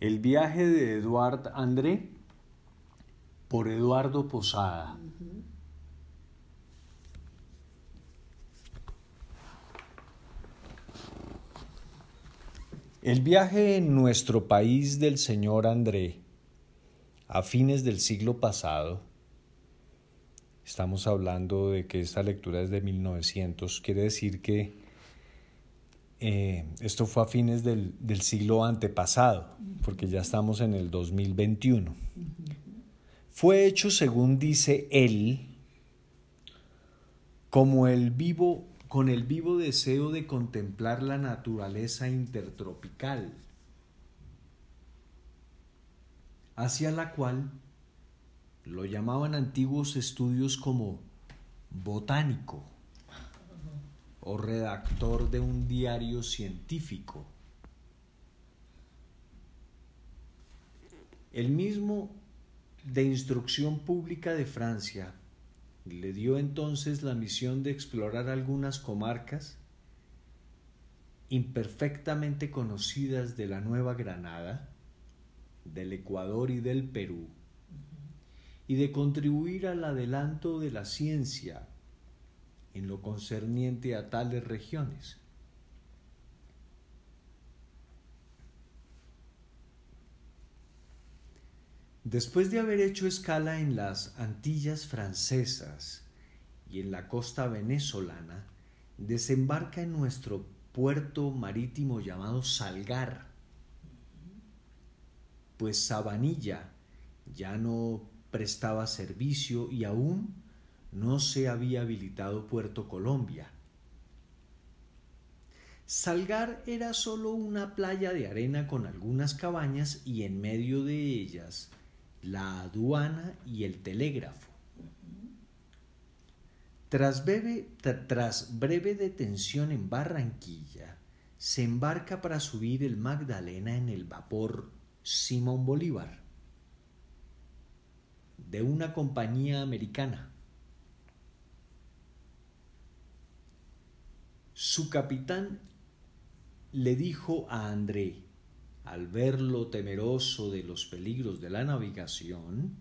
El viaje de Eduard André por Eduardo Posada. El viaje en nuestro país del señor André a fines del siglo pasado, estamos hablando de que esta lectura es de 1900, quiere decir que eh, esto fue a fines del, del, siglo antepasado, porque ya estamos en el 2021. Fue hecho, según dice él, como el vivo, con el vivo deseo de contemplar la naturaleza intertropical, hacia la cual lo llamaban antiguos estudios como botánico o redactor de un diario científico. El mismo de Instrucción Pública de Francia le dio entonces la misión de explorar algunas comarcas imperfectamente conocidas de la Nueva Granada, del Ecuador y del Perú, y de contribuir al adelanto de la ciencia en lo concerniente a tales regiones. Después de haber hecho escala en las Antillas francesas y en la costa venezolana, desembarca en nuestro puerto marítimo llamado Salgar, pues Sabanilla ya no prestaba servicio y aún no se había habilitado Puerto Colombia. Salgar era solo una playa de arena con algunas cabañas y en medio de ellas la aduana y el telégrafo. Tras breve, tras breve detención en Barranquilla, se embarca para subir el Magdalena en el vapor Simón Bolívar de una compañía americana. Su capitán le dijo a André, al verlo temeroso de los peligros de la navegación,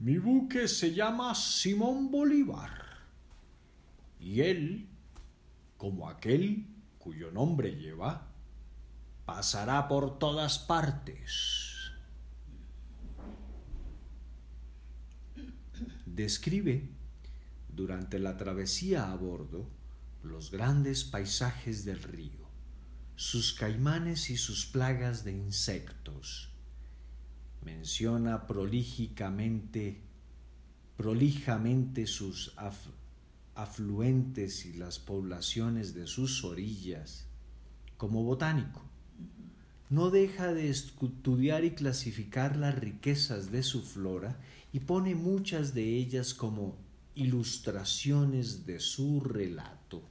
mi buque se llama Simón Bolívar, y él, como aquel cuyo nombre lleva, pasará por todas partes. Describe, durante la travesía a bordo, los grandes paisajes del río sus caimanes y sus plagas de insectos. Menciona prolígicamente, prolijamente sus afluentes y las poblaciones de sus orillas. Como botánico, no deja de estudiar y clasificar las riquezas de su flora y pone muchas de ellas como ilustraciones de su relato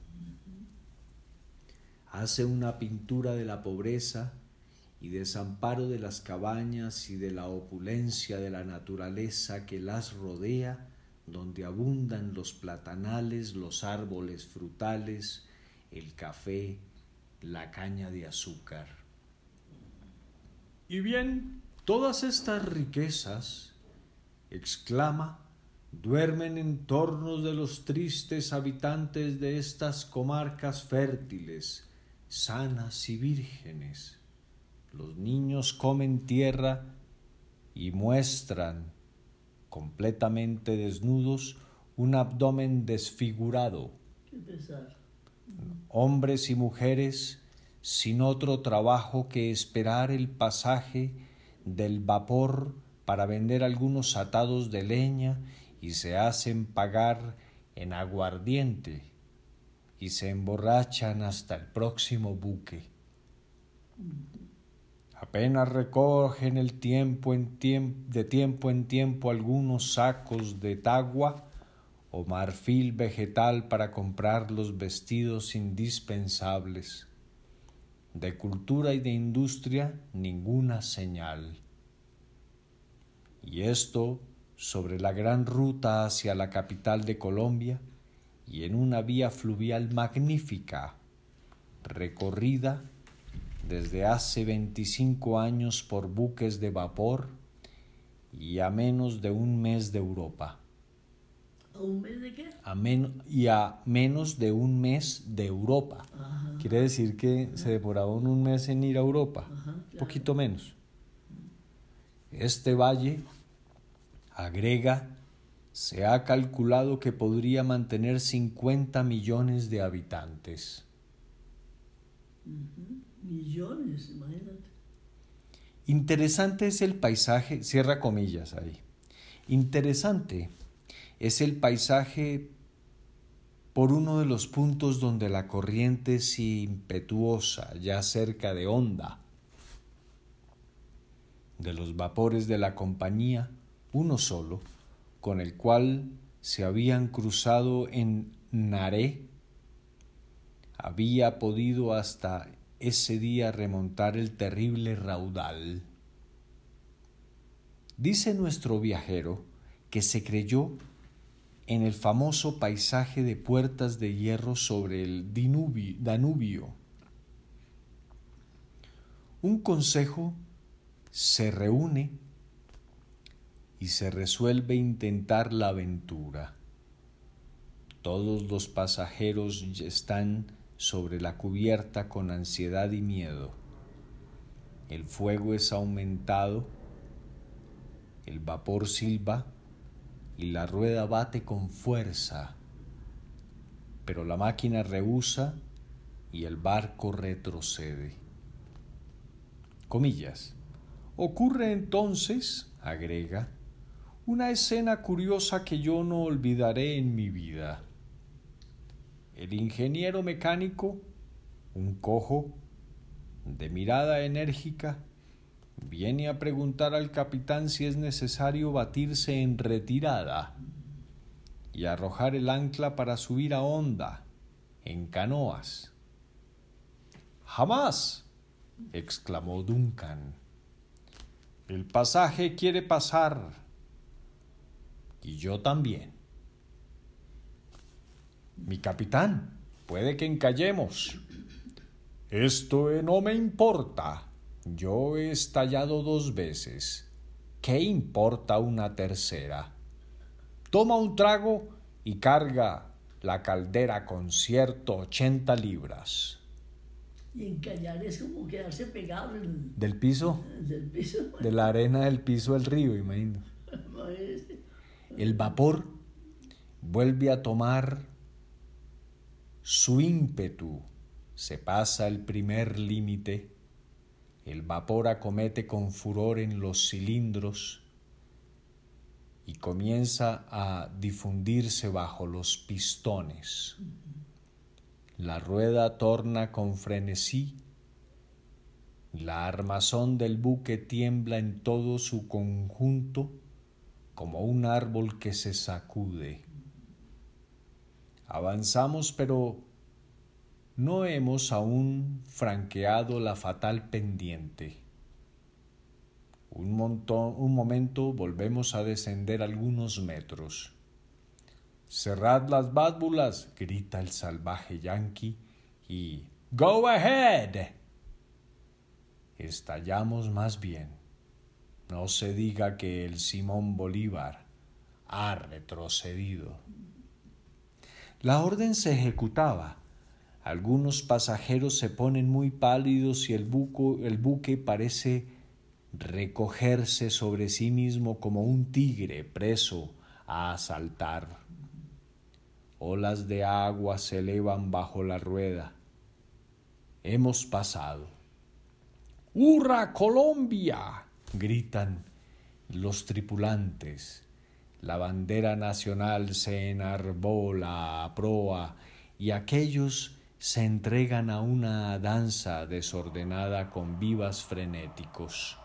hace una pintura de la pobreza y desamparo de las cabañas y de la opulencia de la naturaleza que las rodea, donde abundan los platanales, los árboles frutales, el café, la caña de azúcar. Y bien, todas estas riquezas, exclama, duermen en torno de los tristes habitantes de estas comarcas fértiles, sanas y vírgenes. Los niños comen tierra y muestran completamente desnudos un abdomen desfigurado. Hombres y mujeres sin otro trabajo que esperar el pasaje del vapor para vender algunos atados de leña y se hacen pagar en aguardiente y se emborrachan hasta el próximo buque. Apenas recogen el tiempo en de tiempo en tiempo algunos sacos de tagua o marfil vegetal para comprar los vestidos indispensables. De cultura y de industria ninguna señal. Y esto sobre la gran ruta hacia la capital de Colombia, y en una vía fluvial magnífica, recorrida desde hace 25 años por buques de vapor y a menos de un mes de Europa. ¿A un mes de qué? A y a menos de un mes de Europa. Quiere decir que se demoraron un mes en ir a Europa, un poquito menos. Este valle, agrega, se ha calculado que podría mantener 50 millones de habitantes. Millones, imagínate. Interesante es el paisaje, cierra comillas ahí. Interesante es el paisaje por uno de los puntos donde la corriente es impetuosa, ya cerca de Honda. De los vapores de la compañía, uno solo, con el cual se habían cruzado en Naré, había podido hasta ese día remontar el terrible raudal. Dice nuestro viajero que se creyó en el famoso paisaje de puertas de hierro sobre el Danubio. Un consejo se reúne y se resuelve intentar la aventura. Todos los pasajeros están sobre la cubierta con ansiedad y miedo. El fuego es aumentado, el vapor silba y la rueda bate con fuerza, pero la máquina rehúsa y el barco retrocede. Comillas. Ocurre entonces, agrega, una escena curiosa que yo no olvidaré en mi vida. El ingeniero mecánico, un cojo, de mirada enérgica, viene a preguntar al capitán si es necesario batirse en retirada y arrojar el ancla para subir a honda, en canoas. Jamás, exclamó Duncan. El pasaje quiere pasar. Y yo también. Mi capitán, puede que encallemos. Esto no me importa. Yo he estallado dos veces. ¿Qué importa una tercera? Toma un trago y carga la caldera con cierto ochenta libras. Y encallar es como quedarse pegado del piso. Del piso. De la arena del piso del río, imagino. El vapor vuelve a tomar su ímpetu. Se pasa el primer límite, el vapor acomete con furor en los cilindros y comienza a difundirse bajo los pistones. La rueda torna con frenesí, la armazón del buque tiembla en todo su conjunto como un árbol que se sacude. Avanzamos, pero no hemos aún franqueado la fatal pendiente. Un, montón, un momento volvemos a descender algunos metros. Cerrad las válvulas, grita el salvaje yankee, y Go ahead. Estallamos más bien. No se diga que el Simón Bolívar ha retrocedido. La orden se ejecutaba. Algunos pasajeros se ponen muy pálidos y el, el buque parece recogerse sobre sí mismo como un tigre preso a asaltar. Olas de agua se elevan bajo la rueda. Hemos pasado. ¡Hurra, Colombia! Gritan los tripulantes la bandera nacional se enarbola a proa y aquellos se entregan a una danza desordenada con vivas frenéticos,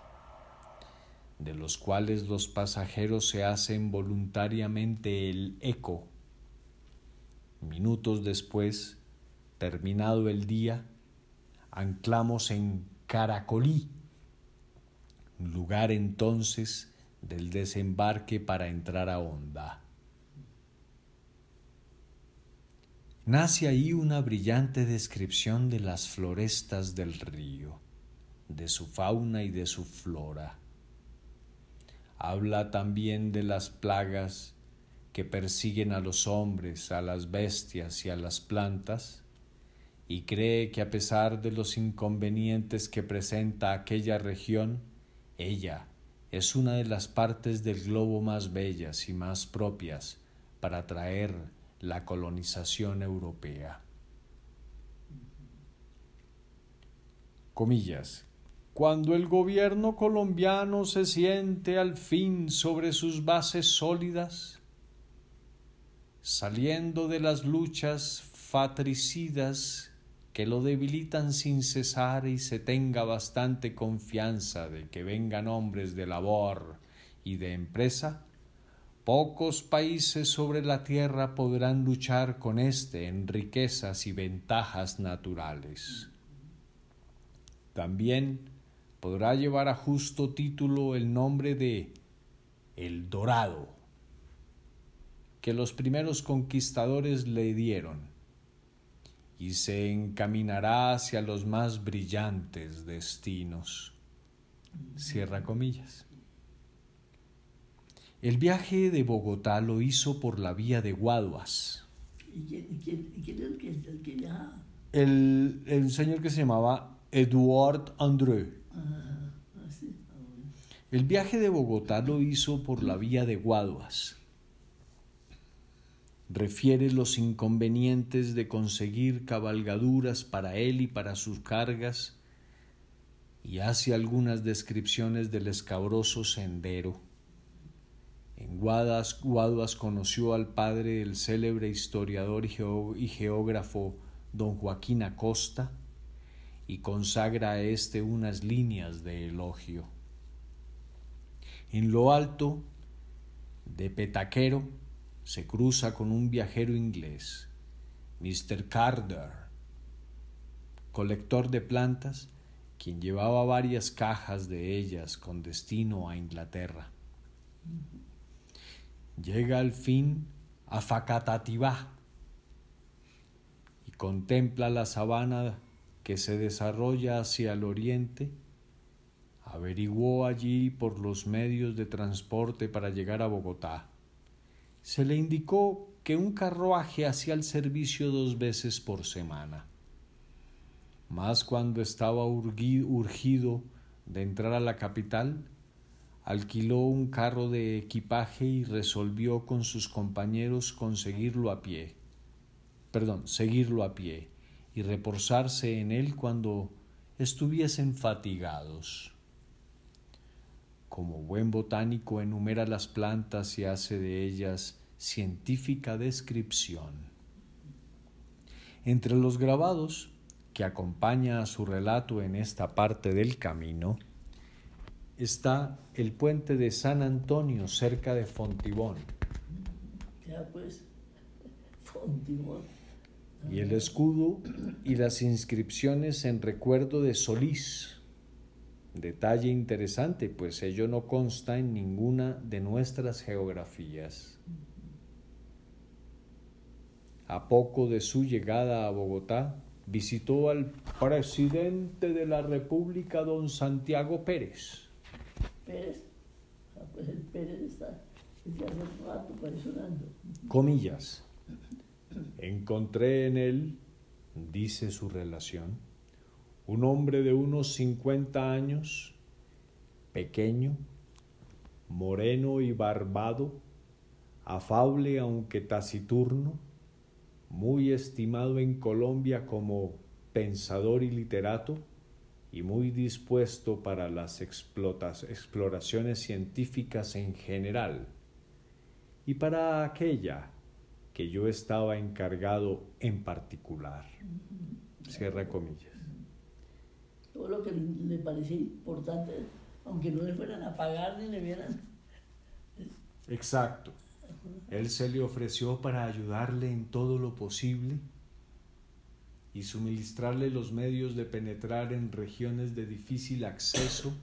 de los cuales los pasajeros se hacen voluntariamente el eco. Minutos después, terminado el día, anclamos en Caracolí, lugar entonces del desembarque para entrar a Honda. Nace ahí una brillante descripción de las florestas del río. de su fauna y de su flora. Habla también de las plagas que persiguen a los hombres, a las bestias y a las plantas, y cree que a pesar de los inconvenientes que presenta aquella región, ella es una de las partes del globo más bellas y más propias para atraer la colonización europea. Comillas. Cuando el gobierno colombiano se siente al fin sobre sus bases sólidas, saliendo de las luchas fatricidas que lo debilitan sin cesar y se tenga bastante confianza de que vengan hombres de labor y de empresa, pocos países sobre la tierra podrán luchar con éste en riquezas y ventajas naturales. También podrá llevar a justo título el nombre de El Dorado, que los primeros conquistadores le dieron, y se encaminará hacia los más brillantes destinos. Cierra comillas. El viaje de Bogotá lo hizo por la vía de Guaduas. ¿Y quién, quién, quién es el que, el que viaja? El, el señor que se llamaba Eduard André. Ah, ah, sí. Ah, bueno. El viaje de Bogotá lo hizo por la vía de Guaduas. Refiere los inconvenientes de conseguir cabalgaduras para él y para sus cargas y hace algunas descripciones del escabroso sendero. En Guadas, Guaduas conoció al padre del célebre historiador y, geógrafo don Joaquín Acosta y consagra a éste unas líneas de elogio. En lo alto de Petaquero se cruza con un viajero inglés, Mr. Carter, colector de plantas, quien llevaba varias cajas de ellas con destino a Inglaterra. Llega al fin a Facatativá y contempla la sabana que se desarrolla hacia el oriente, averiguó allí por los medios de transporte para llegar a Bogotá. Se le indicó que un carruaje hacía el servicio dos veces por semana. Mas cuando estaba urgido de entrar a la capital, alquiló un carro de equipaje y resolvió con sus compañeros conseguirlo a pie. Perdón, seguirlo a pie y reposarse en él cuando estuviesen fatigados. Como buen botánico enumera las plantas y hace de ellas científica descripción. Entre los grabados que acompaña a su relato en esta parte del camino está el puente de San Antonio cerca de Fontibón Ya pues, Fontibón. y el escudo y las inscripciones en recuerdo de Solís. Detalle interesante, pues ello no consta en ninguna de nuestras geografías. A poco de su llegada a Bogotá, visitó al presidente de la República, don Santiago Pérez. Pérez. Ah, pues el Pérez está hace rato. Comillas. Encontré en él, dice su relación, un hombre de unos 50 años, pequeño, moreno y barbado, afable aunque taciturno, muy estimado en Colombia como pensador y literato, y muy dispuesto para las exploraciones científicas en general, y para aquella que yo estaba encargado en particular. Comillas. Todo lo que le parecía importante, aunque no le fueran a pagar ni le vieran. Exacto. Él se le ofreció para ayudarle en todo lo posible y suministrarle los medios de penetrar en regiones de difícil acceso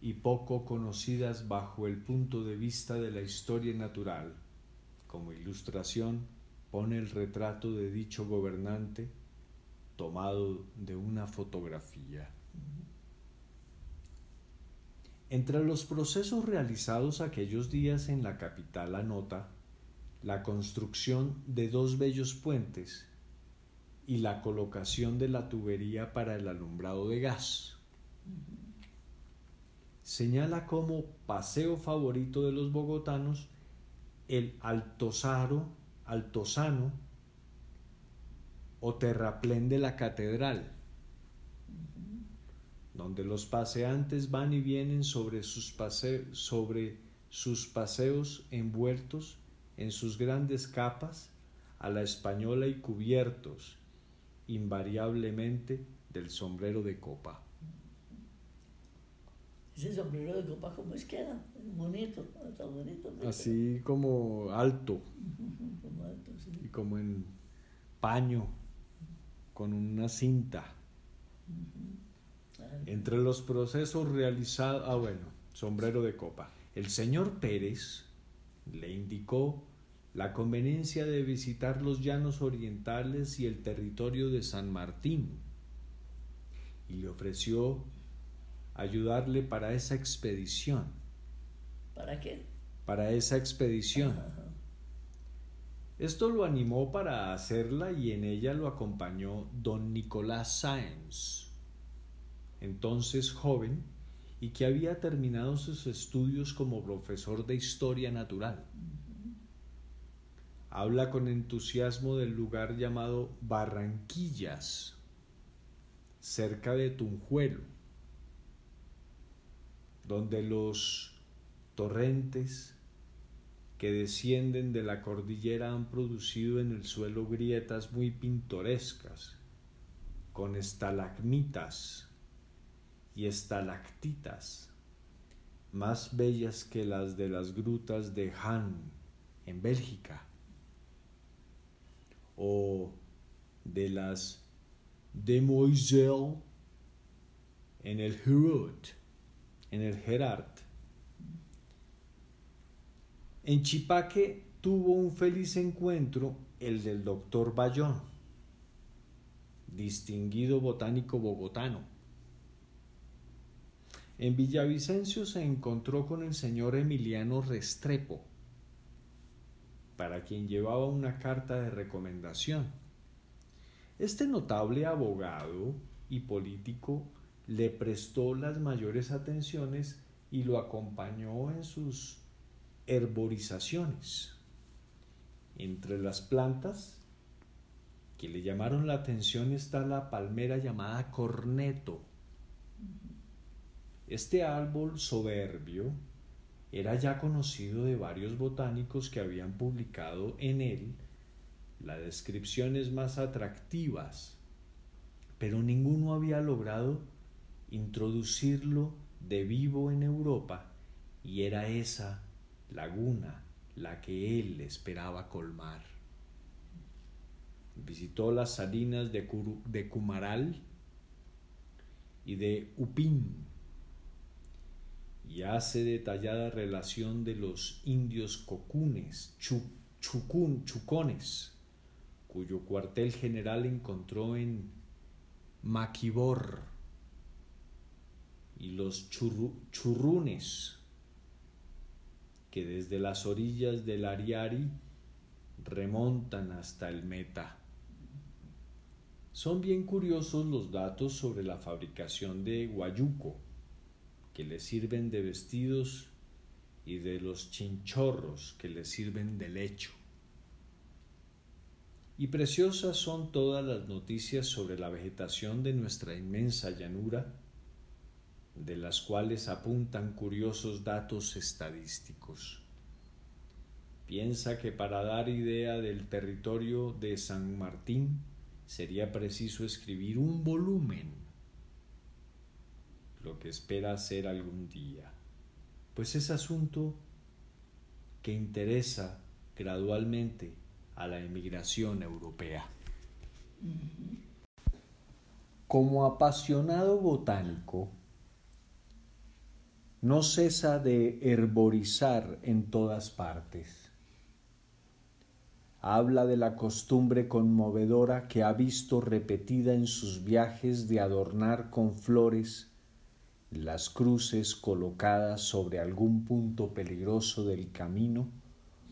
y poco conocidas bajo el punto de vista de la historia natural. Como ilustración pone el retrato de dicho gobernante tomado de una fotografía. Entre los procesos realizados aquellos días en la capital anota la construcción de dos bellos puentes y la colocación de la tubería para el alumbrado de gas. Señala como paseo favorito de los bogotanos el Altosaro, Altosano o terraplén de la catedral, donde los paseantes van y vienen sobre sus, sobre sus paseos envueltos en sus grandes capas a la española y cubiertos invariablemente del sombrero de copa. Ese sombrero de copa, ¿cómo es que era? Bonito, está bonito. Así como alto. como alto sí. Y como en paño, con una cinta. Entre los procesos realizados, ah bueno, sombrero de copa. El señor Pérez le indicó la conveniencia de visitar los llanos orientales y el territorio de San Martín y le ofreció ayudarle para esa expedición. ¿Para qué? Para esa expedición. Esto lo animó para hacerla y en ella lo acompañó don Nicolás Sáenz, entonces joven y que había terminado sus estudios como profesor de historia natural. Habla con entusiasmo del lugar llamado Barranquillas, cerca de Tunjuelo donde los torrentes que descienden de la cordillera han producido en el suelo grietas muy pintorescas, con estalagmitas y estalactitas, más bellas que las de las grutas de Han en Bélgica, o de las de Moiselle en el Hurut en el Gerard. En Chipaque tuvo un feliz encuentro el del doctor Bayón, distinguido botánico bogotano. En Villavicencio se encontró con el señor Emiliano Restrepo, para quien llevaba una carta de recomendación. Este notable abogado y político le prestó las mayores atenciones y lo acompañó en sus herborizaciones. Entre las plantas que le llamaron la atención está la palmera llamada corneto. Este árbol soberbio era ya conocido de varios botánicos que habían publicado en él las descripciones más atractivas, pero ninguno había logrado introducirlo de vivo en Europa y era esa laguna la que él esperaba colmar. Visitó las salinas de, Cumaral y de Upín y hace detallada relación de los indios cocunes, chucones, cuyo cuartel general encontró en Maquibor, y los churrunes que desde las orillas del Ariari remontan hasta el Meta. Son bien curiosos los datos sobre la fabricación de guayuco, que le sirven de vestidos, y de los chinchorros que le sirven de lecho. Y preciosas son todas las noticias sobre la vegetación de nuestra inmensa llanura, de las cuales apuntan curiosos datos estadísticos. Piensa que para dar idea del territorio de San Martín sería preciso escribir un volumen, lo que espera hacer algún día, pues es asunto que interesa gradualmente a la emigración europea. Como apasionado botánico, no cesa de herborizar en todas partes. habla de la costumbre conmovedora que ha visto repetida en sus viajes de adornar con flores las cruces colocadas sobre algún punto peligroso del camino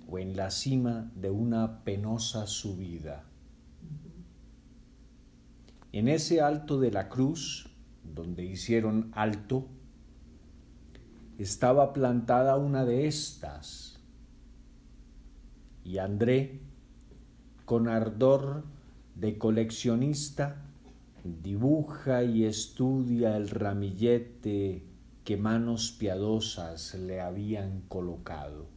o en la cima de una penosa subida. En ese alto de la cruz, donde hicieron alto, estaba plantada una de estas, y André, con ardor de coleccionista, dibuja y estudia el ramillete que manos piadosas le habían colocado.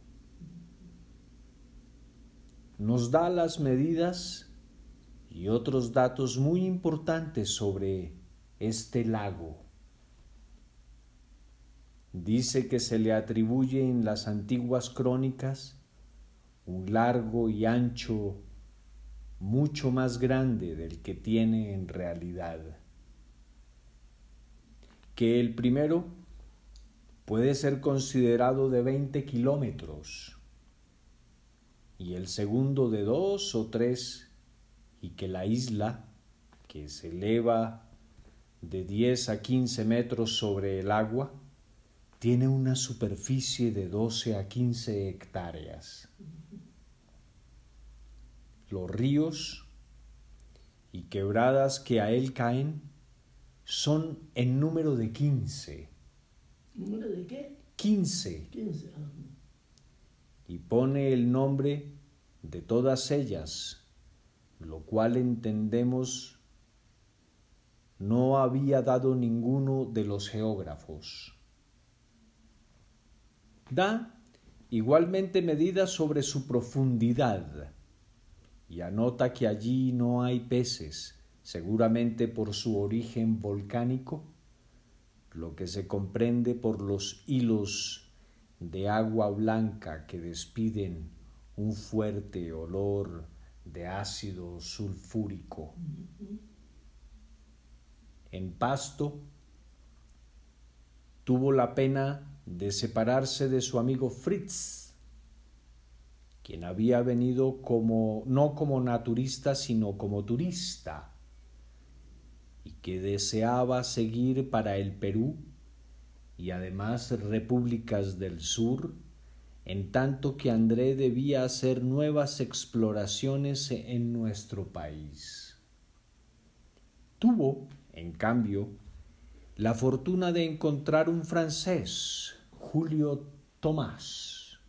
Nos da las medidas y otros datos muy importantes sobre este lago. Dice que se le atribuye en las antiguas crónicas un largo y ancho mucho más grande del que tiene en realidad. Que el primero puede ser considerado de 20 kilómetros y el segundo de dos o tres y que la isla, que se eleva de 10 a 15 metros sobre el agua, tiene una superficie de 12 a 15 hectáreas los ríos y quebradas que a él caen son en número de quince. ¿Número de qué? Quince. Quince. Y pone el nombre de todas ellas, lo cual entendemos no había dado ninguno de los geógrafos. Da igualmente medidas sobre su profundidad y anota que allí no hay peces, seguramente por su origen volcánico, lo que se comprende por los hilos de agua blanca que despiden un fuerte olor de ácido sulfúrico. En Pasto tuvo la pena de separarse de su amigo Fritz, quien había venido como no como naturista, sino como turista, y que deseaba seguir para el Perú y además repúblicas del sur, en tanto que André debía hacer nuevas exploraciones en nuestro país. Tuvo, en cambio, la fortuna de encontrar un francés, Julio Tomás,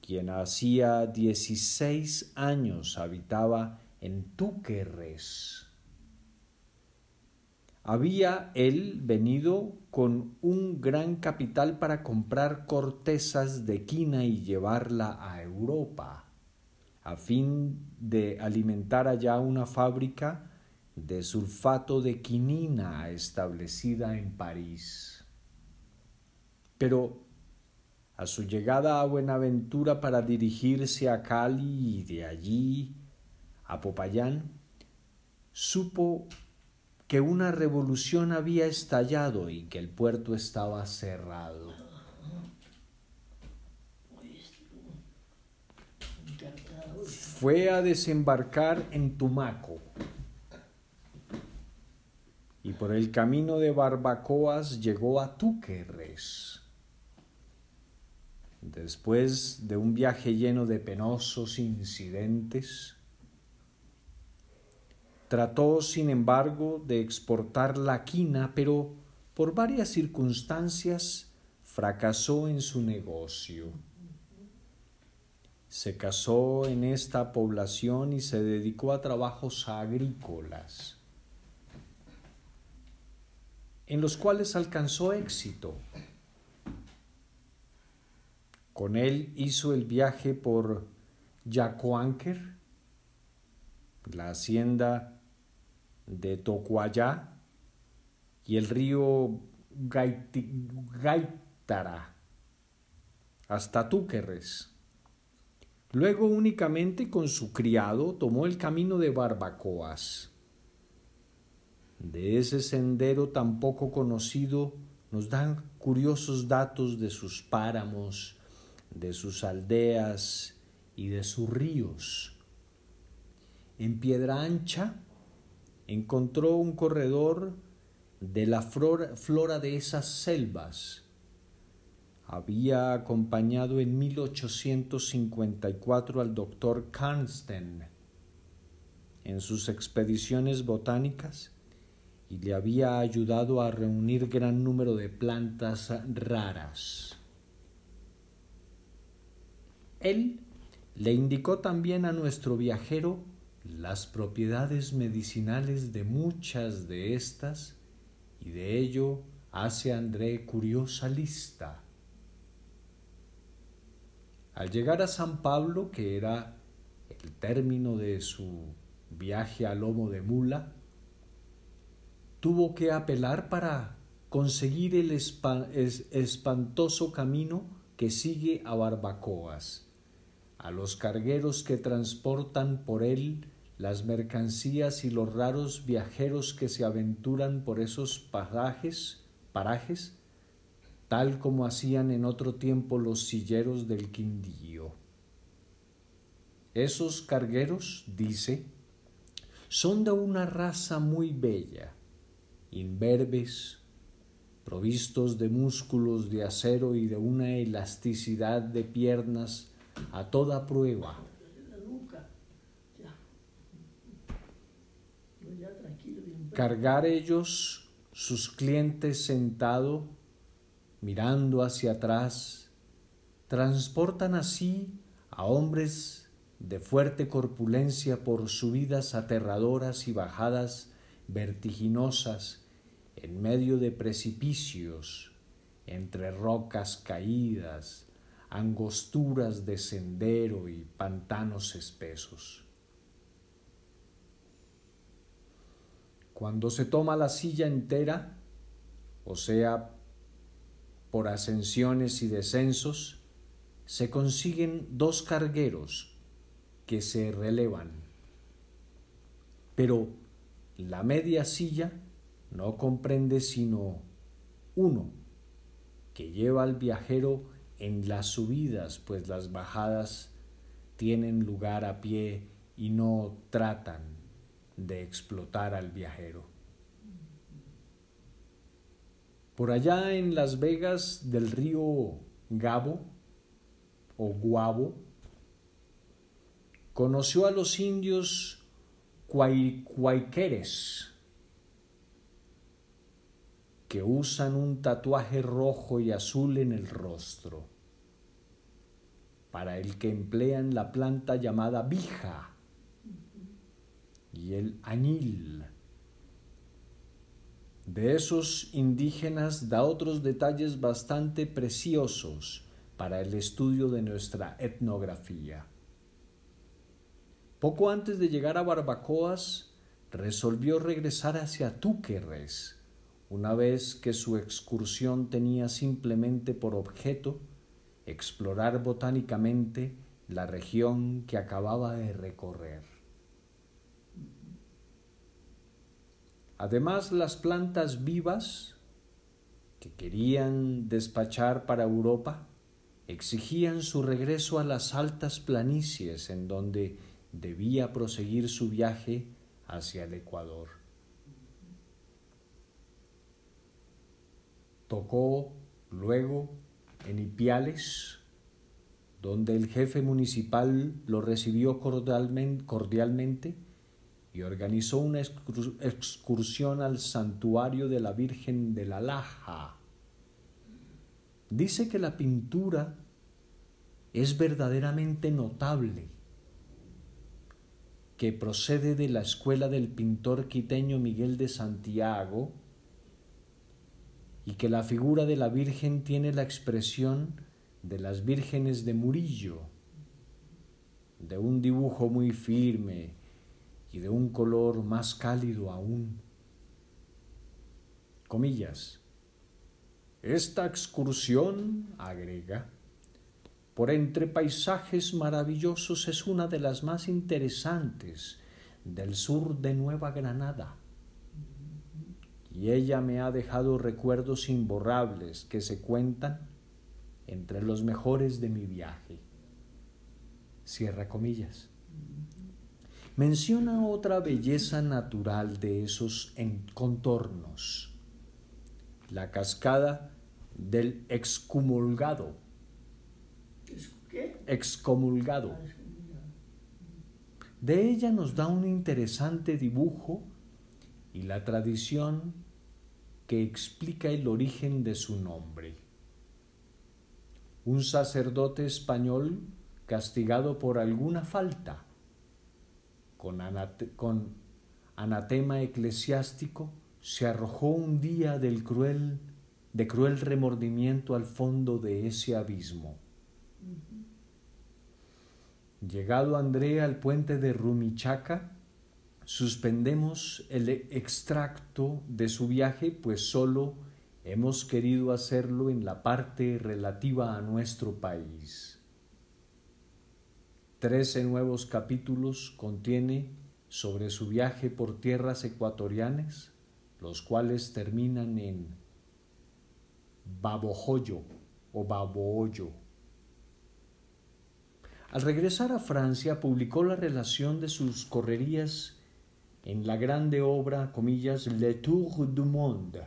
quien hacía 16 años habitaba en Túquerres. Había él venido con un gran capital para comprar cortezas de quina y llevarla a Europa, a fin de alimentar allá una fábrica de sulfato de quinina establecida en París. Pero a su llegada a Buenaventura para dirigirse a Cali y de allí a Popayán, supo que una revolución había estallado y que el puerto estaba cerrado. Fue a desembarcar en Tumaco y por el camino de Barbacoas llegó a Túquerres después de un viaje lleno de penosos incidentes, trató, sin embargo, de exportar la quina, pero por varias circunstancias fracasó en su negocio. Se casó en esta población y se dedicó a trabajos agrícolas, en los cuales alcanzó éxito con él hizo el viaje por Yacoanker, la hacienda de Tocuayá y el río Gaitara hasta Túquerres. Luego únicamente con su criado tomó el camino de Barbacoas. De ese sendero tan poco conocido nos dan curiosos datos de sus páramos, de sus aldeas y de sus ríos. En Piedra Ancha encontró un corredor de la flora, de esas selvas. Había acompañado en 1854 al doctor Karnstein en sus expediciones botánicas y le había ayudado a reunir gran número de plantas raras. Él le indicó también a nuestro viajero las propiedades medicinales de muchas de estas y de ello hace André curiosa lista. Al llegar a San Pablo, que era el término de su viaje a lomo de mula, tuvo que apelar para conseguir el espantoso camino que sigue a Barbacoas, a los cargueros que transportan por él las mercancías y los raros viajeros que se aventuran por esos parajes, parajes, tal como hacían en otro tiempo los silleros del Quindío. Esos cargueros, dice, son de una raza muy bella, imberbes, provistos de músculos de acero y de una elasticidad de piernas a toda prueba. Cargar ellos sus clientes sentado, mirando hacia atrás, transportan así a hombres de fuerte corpulencia por subidas aterradoras y bajadas vertiginosas en medio de precipicios, entre rocas caídas, angosturas de sendero y pantanos espesos. Cuando se toma la silla entera, o sea, por ascensiones y descensos, se consiguen dos cargueros que se relevan. Pero la media silla no comprende sino uno, que lleva al viajero en las subidas, pues las bajadas tienen lugar a pie y no tratan de explotar al viajero. Por allá en Las Vegas del río Gabo o Guabo, conoció a los indios cuaiqueres que usan un tatuaje rojo y azul en el rostro, para el que emplean la planta llamada vija y el añil. De esos indígenas da otros detalles bastante preciosos para el estudio de nuestra etnografía. Poco antes de llegar a Barbacoas, resolvió regresar hacia Túquerres, una vez que su excursión tenía simplemente por objeto explorar botánicamente la región que acababa de recorrer. Además, las plantas vivas que querían despachar para Europa exigían su regreso a las altas planicies en donde debía proseguir su viaje hacia el Ecuador. Tocó luego en Ipiales, donde el jefe municipal lo recibió cordialmente y organizó una excursión al santuario de la Virgen de la Laja. Dice que la pintura es verdaderamente notable, que procede de la escuela del pintor quiteño Miguel de Santiago y que la figura de la Virgen tiene la expresión de las vírgenes de Murillo, de un dibujo muy firme, y de un color más cálido aún. Comillas. Esta excursión, agrega, por entre paisajes maravillosos es una de las más interesantes del sur de Nueva Granada. Y ella me ha dejado recuerdos imborrables que se cuentan entre los mejores de mi viaje. Cierra comillas. Menciona otra belleza natural de esos contornos, la cascada del excomulgado. ¿Qué? Excomulgado. Ah, De ella nos da un interesante dibujo y la tradición que explica el origen de su nombre. Un sacerdote español castigado por alguna falta, con, con anatema eclesiástico, se arrojó un día del cruel, de cruel remordimiento al fondo de ese abismo. Llegado André al puente de Rumichaca, suspendemos el extracto de su viaje, pues solo hemos querido hacerlo en la parte relativa a nuestro país. Trece nuevos capítulos contiene sobre su viaje por tierras ecuatorianas, los cuales terminan en Babojoyo o Babohoyo. Al regresar a Francia publicó la relación de sus correrías en la grande obra, comillas, Le Tour du Monde,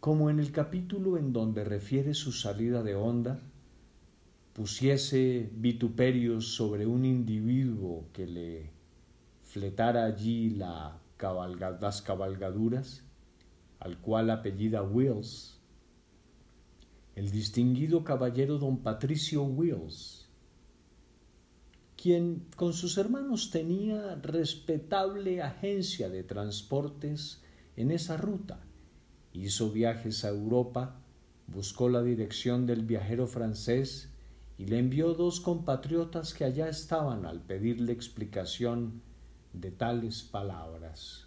como en el capítulo en donde refiere su salida de onda, pusiese vituperios sobre un individuo que le fletara allí la las cabalgaduras, al cual apellida Wills, el distinguido caballero don Patricio Wills, quien con sus hermanos tenía respetable agencia de transportes en esa ruta. Hizo viajes a Europa, buscó la dirección del viajero francés y le envió dos compatriotas que allá estaban al pedirle explicación de tales palabras.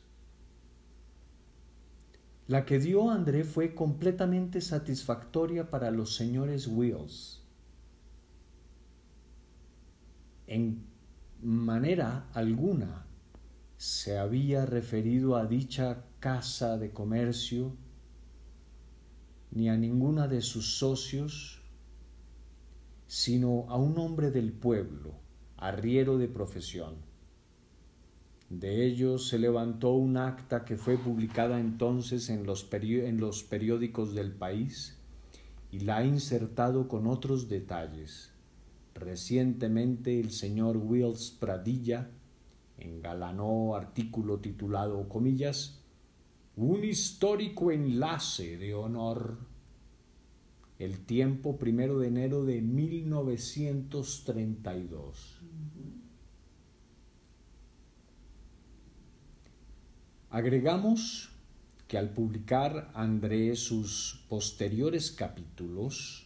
La que dio André fue completamente satisfactoria para los señores Wills. En manera alguna se había referido a dicha casa de comercio ni a ninguna de sus socios, sino a un hombre del pueblo, arriero de profesión de ellos se levantó un acta que fue publicada entonces en los, en los periódicos del país y la ha insertado con otros detalles. Recientemente el señor Wills Pradilla engalanó artículo titulado, comillas, Un histórico enlace de honor. El tiempo primero de enero de 1932. Agregamos que al publicar André sus posteriores capítulos,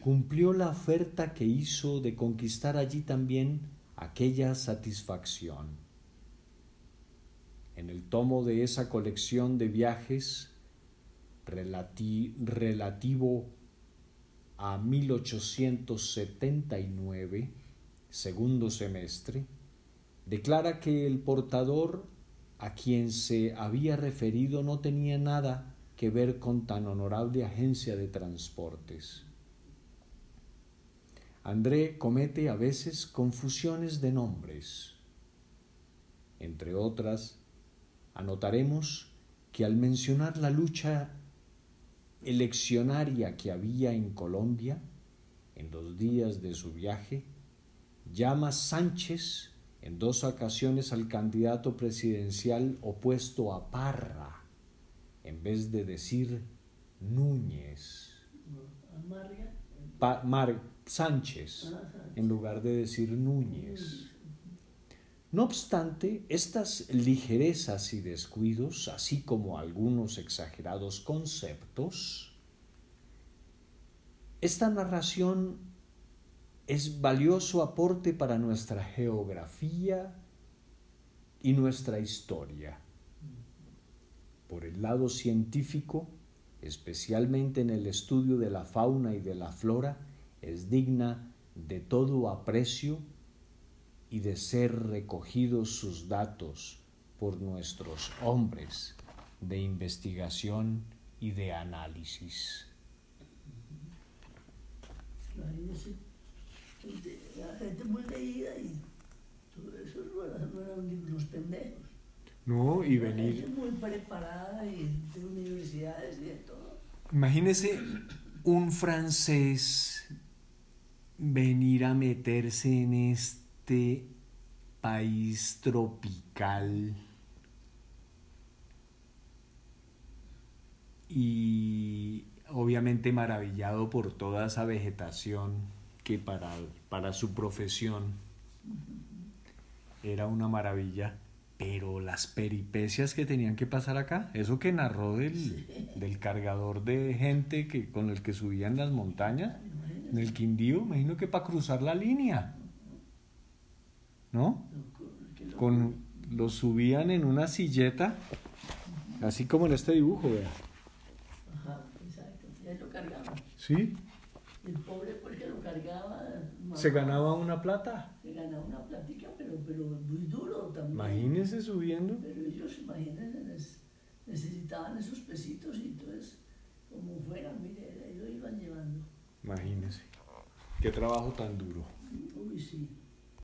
cumplió la oferta que hizo de conquistar allí también aquella satisfacción. En el tomo de esa colección de viajes relativo a 1879, segundo semestre, declara que el portador a quien se había referido no tenía nada que ver con tan honorable agencia de transportes. André comete a veces confusiones de nombres. Entre otras, anotaremos que al mencionar la lucha eleccionaria que había en Colombia en los días de su viaje, llama Sánchez en dos ocasiones al candidato presidencial opuesto a Parra, en vez de decir Núñez. Mar Sánchez, en lugar de decir Núñez. No obstante, estas ligerezas y descuidos, así como algunos exagerados conceptos, esta narración es valioso aporte para nuestra geografía y nuestra historia. Por el lado científico, especialmente en el estudio de la fauna y de la flora, es digna de todo aprecio y de ser recogidos sus datos por nuestros hombres de investigación y de análisis la gente muy leída y todo eso no eran, unos pendejos. No, y venir. gente muy preparada y de universidades y de todo. Imagínese un francés venir a meterse en este país tropical. Y obviamente maravillado por toda esa vegetación que para, para su profesión era una maravilla, pero las peripecias que tenían que pasar acá, eso que narró del, del cargador de gente que, con el que subían las montañas, en el Quindío, imagino que para cruzar la línea, ¿no? Con, los subían en una silleta, así como en este dibujo, vea. Ajá, exacto. Y ahí lo cargaban. Sí, El pobre porque lo cargaba. se ganaba una plata. Se ganaba una platica, pero, pero muy duro también. Imagínese subiendo. Pero ellos, imagínense, necesitaban esos pesitos y entonces, como fueran, mire, lo iban llevando. Imagínese. Qué trabajo tan duro. Uy, sí.